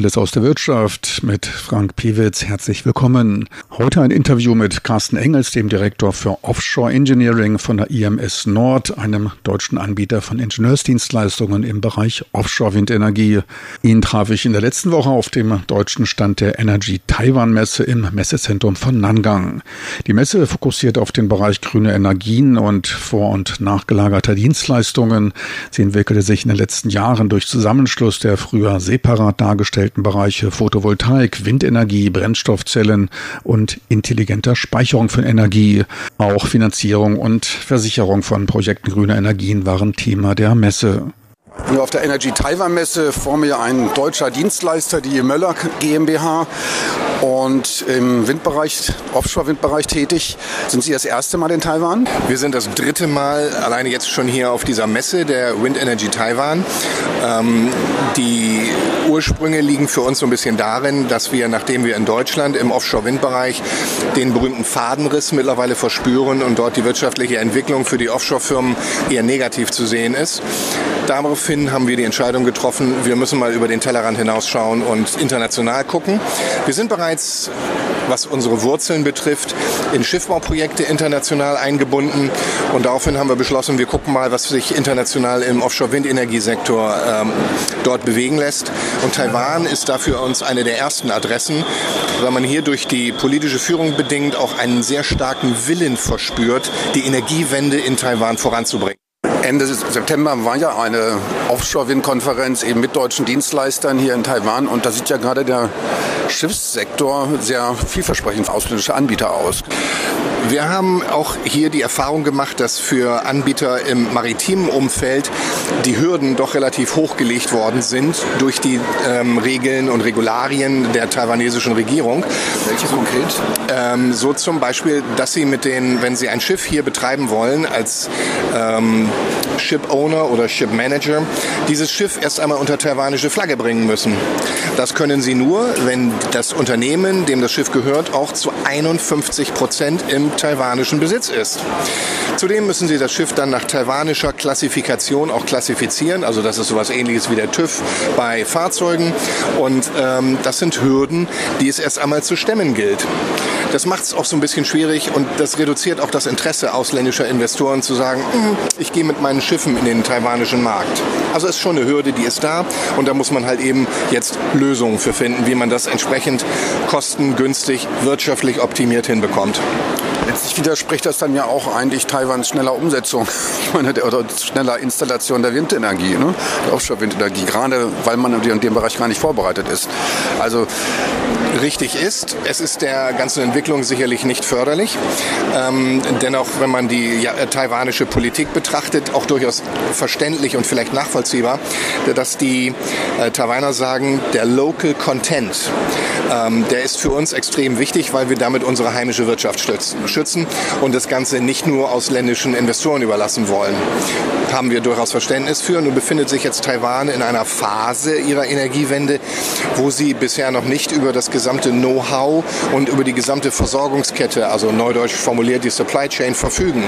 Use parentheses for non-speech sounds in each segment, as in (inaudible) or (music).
Aktuelles aus der Wirtschaft mit Frank Piewitz. Herzlich willkommen. Heute ein Interview mit Carsten Engels, dem Direktor für Offshore Engineering von der IMS Nord, einem deutschen Anbieter von Ingenieursdienstleistungen im Bereich Offshore-Windenergie. Ihn traf ich in der letzten Woche auf dem deutschen Stand der Energy Taiwan Messe im Messezentrum von Nangang. Die Messe fokussiert auf den Bereich grüne Energien und vor- und nachgelagerter Dienstleistungen. Sie entwickelte sich in den letzten Jahren durch Zusammenschluss der früher separat dargestellten Bereiche Photovoltaik, Windenergie, Brennstoffzellen und intelligenter Speicherung von Energie. Auch Finanzierung und Versicherung von Projekten grüner Energien waren Thema der Messe. Nur auf der Energy Taiwan Messe vor mir ein deutscher Dienstleister, die Möller GmbH und im Windbereich, Offshore-Windbereich tätig. Sind Sie das erste Mal in Taiwan? Wir sind das dritte Mal alleine jetzt schon hier auf dieser Messe der Wind Energy Taiwan. Ähm, die Ursprünge liegen für uns so ein bisschen darin, dass wir, nachdem wir in Deutschland im Offshore-Windbereich den berühmten Fadenriss mittlerweile verspüren und dort die wirtschaftliche Entwicklung für die Offshore-Firmen eher negativ zu sehen ist, daraufhin haben wir die Entscheidung getroffen, wir müssen mal über den Tellerrand hinausschauen und international gucken. Wir sind bereits, was unsere Wurzeln betrifft, in Schiffbauprojekte international eingebunden und daraufhin haben wir beschlossen, wir gucken mal, was sich international im Offshore-Windenergiesektor ähm, dort bewegen lässt. Und Taiwan ist dafür uns eine der ersten Adressen, weil man hier durch die politische Führung bedingt auch einen sehr starken Willen verspürt, die Energiewende in Taiwan voranzubringen. Ende September war ja eine Offshore-Wind-Konferenz eben mit deutschen Dienstleistern hier in Taiwan und da sieht ja gerade der Schiffssektor sehr vielversprechend für ausländische Anbieter aus. Wir haben auch hier die Erfahrung gemacht, dass für Anbieter im maritimen Umfeld die Hürden doch relativ hochgelegt worden sind durch die ähm, Regeln und Regularien der taiwanesischen Regierung. Welche konkret? Ähm, so zum Beispiel, dass sie mit den, wenn sie ein Schiff hier betreiben wollen, als ähm, Ship Owner oder Ship Manager, dieses Schiff erst einmal unter taiwanische Flagge bringen müssen. Das können sie nur, wenn das Unternehmen, dem das Schiff gehört, auch zu 51 Prozent im taiwanischen Besitz ist. Zudem müssen sie das Schiff dann nach taiwanischer Klassifikation auch klassifizieren. Also das ist sowas ähnliches wie der TÜV bei Fahrzeugen. Und ähm, das sind Hürden, die es erst einmal zu stemmen gilt. Das macht es auch so ein bisschen schwierig und das reduziert auch das Interesse ausländischer Investoren zu sagen, hm, ich gehe mit meinen Schiffen in den taiwanischen Markt. Also ist schon eine Hürde, die ist da und da muss man halt eben jetzt Lösungen für finden, wie man das entsprechend kostengünstig, wirtschaftlich optimiert hinbekommt. Letztlich widerspricht das dann ja auch eigentlich Taiwans schneller Umsetzung (laughs) meine, oder schneller Installation der Windenergie, ne? der Offshore-Windenergie, gerade weil man in dem Bereich gar nicht vorbereitet ist. Also richtig ist, es ist der ganzen Entwicklung sicherlich nicht förderlich. Ähm, dennoch, wenn man die ja, taiwanische Politik betrachtet, auch durchaus verständlich und vielleicht nachvollziehbar, dass die äh, Taiwaner sagen, der Local Content, ähm, der ist für uns extrem wichtig, weil wir damit unsere heimische Wirtschaft schützen und das Ganze nicht nur ausländischen Investoren überlassen wollen. Haben wir durchaus Verständnis für. Nun befindet sich jetzt Taiwan in einer Phase ihrer Energiewende, wo sie bisher noch nicht über das gesamte Know-how und über die gesamte Versorgungskette, also neudeutsch formuliert die Supply Chain, verfügen.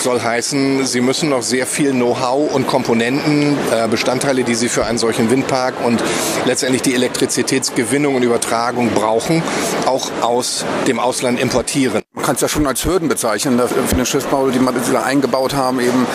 Soll heißen, sie müssen noch sehr viel Know-how und Komponenten, äh, Bestandteile, die sie für einen solchen Windpark und letztendlich die Elektrizitätsgewinnung und Übertragung brauchen, auch aus dem Ausland importieren. Kann es ja schon als Hürden bezeichnen für den Schiffbau, die man da eingebaut haben, eben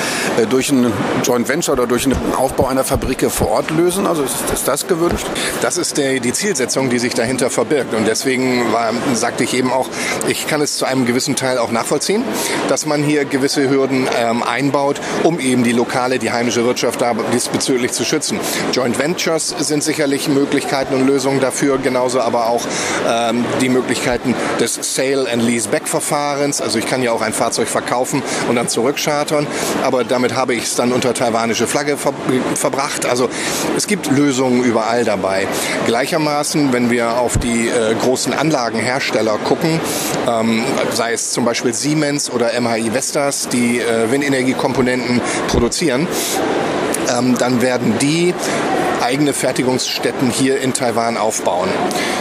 äh, durch ein Joint Venture oder durch den Aufbau einer Fabrik vor Ort lösen. Also ist, ist das gewünscht? Das ist der, die Zielsetzung, die sich dahinter verbirgt. Und deswegen war, sagte ich eben auch, ich kann es zu einem gewissen Teil auch nachvollziehen, dass man hier gewisse Hürden ähm, einbaut, um eben die lokale, die heimische Wirtschaft da diesbezüglich zu schützen. Joint Ventures sind sicherlich Möglichkeiten und Lösungen dafür, genauso aber auch ähm, die Möglichkeiten des Sale and Lease Back Verfahrens. Also ich kann ja auch ein Fahrzeug verkaufen und dann zurückchartern, aber damit habe ich es dann unter taiwanische Flagge ver verbracht. Also es gibt Lösungen überall dabei. Gleichermaßen, wenn wir auf die äh, großen Anlagenhersteller gucken, ähm, sei es zum Beispiel Siemens oder MHI Vestas, die äh, Windenergiekomponenten produzieren, ähm, dann werden die eigene Fertigungsstätten hier in Taiwan aufbauen.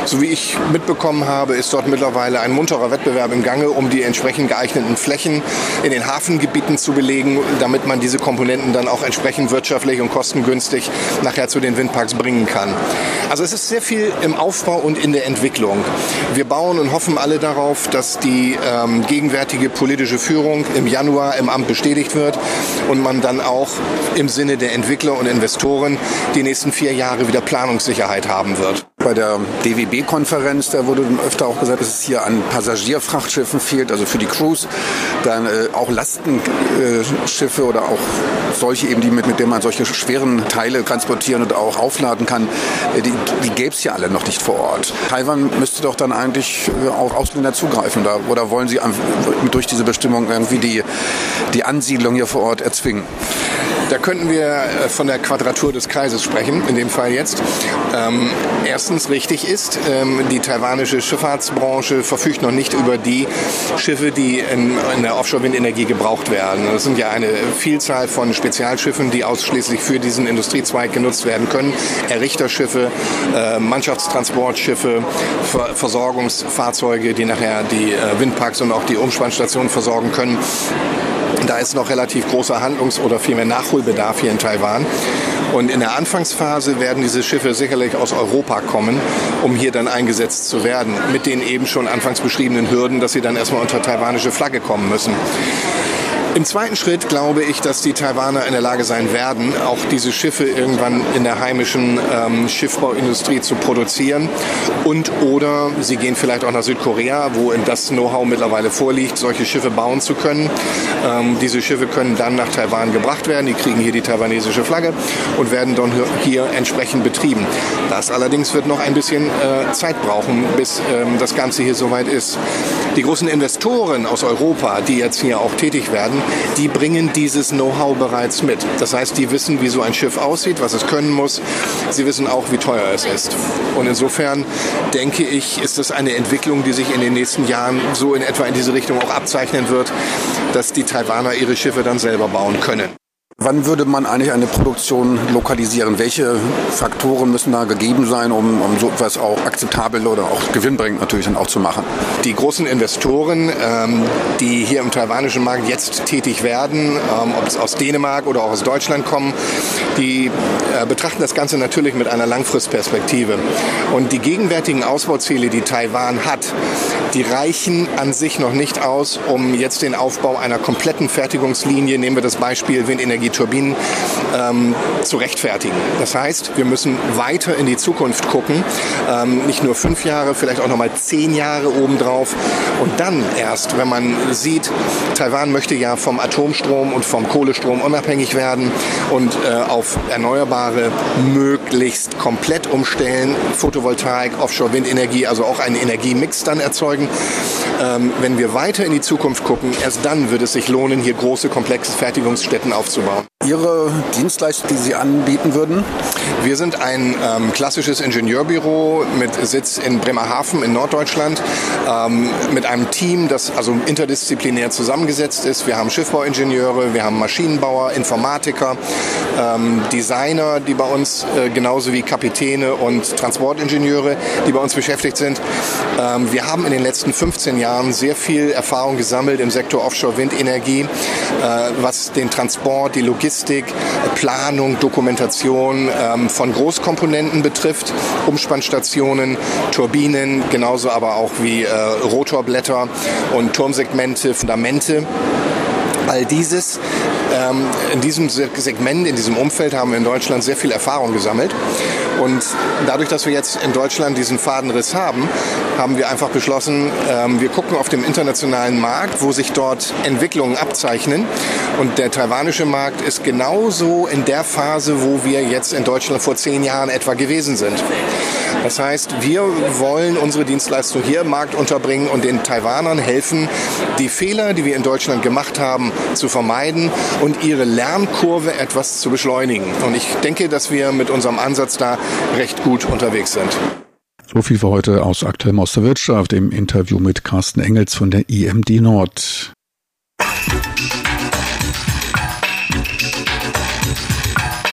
So wie ich mitbekommen habe, ist dort mittlerweile ein munterer Wettbewerb im Gange, um die entsprechend geeigneten Flächen in den Hafengebieten zu belegen, damit man diese Komponenten dann auch entsprechend wirtschaftlich und kostengünstig nachher zu den Windparks bringen kann. Also es ist sehr viel im Aufbau und in der Entwicklung. Wir bauen und hoffen alle darauf, dass die ähm, gegenwärtige politische Führung im Januar im Amt bestätigt wird und man dann auch im Sinne der Entwickler und Investoren die nächsten vier Jahre wieder Planungssicherheit haben wird. Bei der DWB-Konferenz, da wurde öfter auch gesagt, dass es hier an Passagierfrachtschiffen fehlt, also für die Crews, dann äh, auch Lastenschiffe äh, oder auch solche eben, die mit, mit denen man solche schweren Teile transportieren und auch aufladen kann, äh, die, die gäbe es ja alle noch nicht vor Ort. Taiwan müsste doch dann eigentlich äh, auf Ausländer zugreifen da, oder wollen Sie durch diese Bestimmung irgendwie die, die Ansiedlung hier vor Ort erzwingen? Da könnten wir äh, von der Quadratur des Kreises sprechen, in dem Fall jetzt. Ähm, erstens richtig ist, ähm, die taiwanische Schifffahrtsbranche verfügt noch nicht über die Schiffe, die in, in der Offshore-Windenergie gebraucht werden. Das sind ja eine Vielzahl von Spezialschiffen, die ausschließlich für diesen Industriezweig genutzt werden können. Errichterschiffe, äh, Mannschaftstransportschiffe, Ver Versorgungsfahrzeuge, die nachher die äh, Windparks und auch die Umspannstationen versorgen können. Da ist noch relativ großer Handlungs- oder vielmehr Nachholbedarf hier in Taiwan. Und in der Anfangsphase werden diese Schiffe sicherlich aus Europa kommen, um hier dann eingesetzt zu werden. Mit den eben schon anfangs beschriebenen Hürden, dass sie dann erstmal unter taiwanische Flagge kommen müssen. Im zweiten Schritt glaube ich, dass die Taiwaner in der Lage sein werden, auch diese Schiffe irgendwann in der heimischen ähm, Schiffbauindustrie zu produzieren. Und oder sie gehen vielleicht auch nach Südkorea, wo das Know-how mittlerweile vorliegt, solche Schiffe bauen zu können. Ähm, diese Schiffe können dann nach Taiwan gebracht werden. Die kriegen hier die taiwanesische Flagge und werden dann hier entsprechend betrieben. Das allerdings wird noch ein bisschen äh, Zeit brauchen, bis ähm, das Ganze hier soweit ist. Die großen Investoren aus Europa, die jetzt hier auch tätig werden, die bringen dieses Know-how bereits mit. Das heißt, die wissen, wie so ein Schiff aussieht, was es können muss. Sie wissen auch, wie teuer es ist. Und insofern denke ich, ist das eine Entwicklung, die sich in den nächsten Jahren so in etwa in diese Richtung auch abzeichnen wird, dass die Taiwaner ihre Schiffe dann selber bauen können. Wann würde man eigentlich eine Produktion lokalisieren? Welche Faktoren müssen da gegeben sein, um, um so etwas auch akzeptabel oder auch gewinnbringend natürlich dann auch zu machen? Die großen Investoren, ähm, die hier im taiwanischen Markt jetzt tätig werden, ähm, ob es aus Dänemark oder auch aus Deutschland kommen, die äh, betrachten das Ganze natürlich mit einer Langfristperspektive. Und die gegenwärtigen Ausbauziele, die Taiwan hat, die reichen an sich noch nicht aus, um jetzt den Aufbau einer kompletten Fertigungslinie, nehmen wir das Beispiel Windenergie, die Turbinen ähm, zu rechtfertigen. Das heißt, wir müssen weiter in die Zukunft gucken, ähm, nicht nur fünf Jahre, vielleicht auch noch mal zehn Jahre obendrauf. Und dann erst, wenn man sieht, Taiwan möchte ja vom Atomstrom und vom Kohlestrom unabhängig werden und äh, auf erneuerbare möglichst komplett umstellen, Photovoltaik, Offshore-Windenergie, also auch einen Energiemix dann erzeugen. Ähm, wenn wir weiter in die Zukunft gucken, erst dann wird es sich lohnen, hier große, komplexe Fertigungsstätten aufzubauen. Ihre Dienstleistung, die Sie anbieten würden? Wir sind ein ähm, klassisches Ingenieurbüro mit Sitz in Bremerhaven in Norddeutschland, ähm, mit einem Team, das also interdisziplinär zusammengesetzt ist. Wir haben Schiffbauingenieure, wir haben Maschinenbauer, Informatiker, ähm, Designer, die bei uns äh, genauso wie Kapitäne und Transportingenieure, die bei uns beschäftigt sind. Ähm, wir haben in den letzten 15 Jahren sehr viel Erfahrung gesammelt im Sektor Offshore-Windenergie, äh, was den Transport, die Logistik, Planung, Dokumentation ähm, von Großkomponenten betrifft, Umspannstationen, Turbinen, genauso aber auch wie äh, Rotorblätter und Turmsegmente, Fundamente. All dieses ähm, in diesem Segment, in diesem Umfeld haben wir in Deutschland sehr viel Erfahrung gesammelt. Und dadurch, dass wir jetzt in Deutschland diesen Fadenriss haben, haben wir einfach beschlossen, ähm, wir gucken auf dem internationalen Markt, wo sich dort Entwicklungen abzeichnen. Und der taiwanische Markt ist genauso in der Phase, wo wir jetzt in Deutschland vor zehn Jahren etwa gewesen sind. Das heißt, wir wollen unsere Dienstleistung hier im Markt unterbringen und den Taiwanern helfen, die Fehler, die wir in Deutschland gemacht haben, zu vermeiden und ihre Lernkurve etwas zu beschleunigen. Und ich denke, dass wir mit unserem Ansatz da recht gut unterwegs sind. So viel für heute aus Aktuellem aus der Wirtschaft im Interview mit Carsten Engels von der IMD Nord.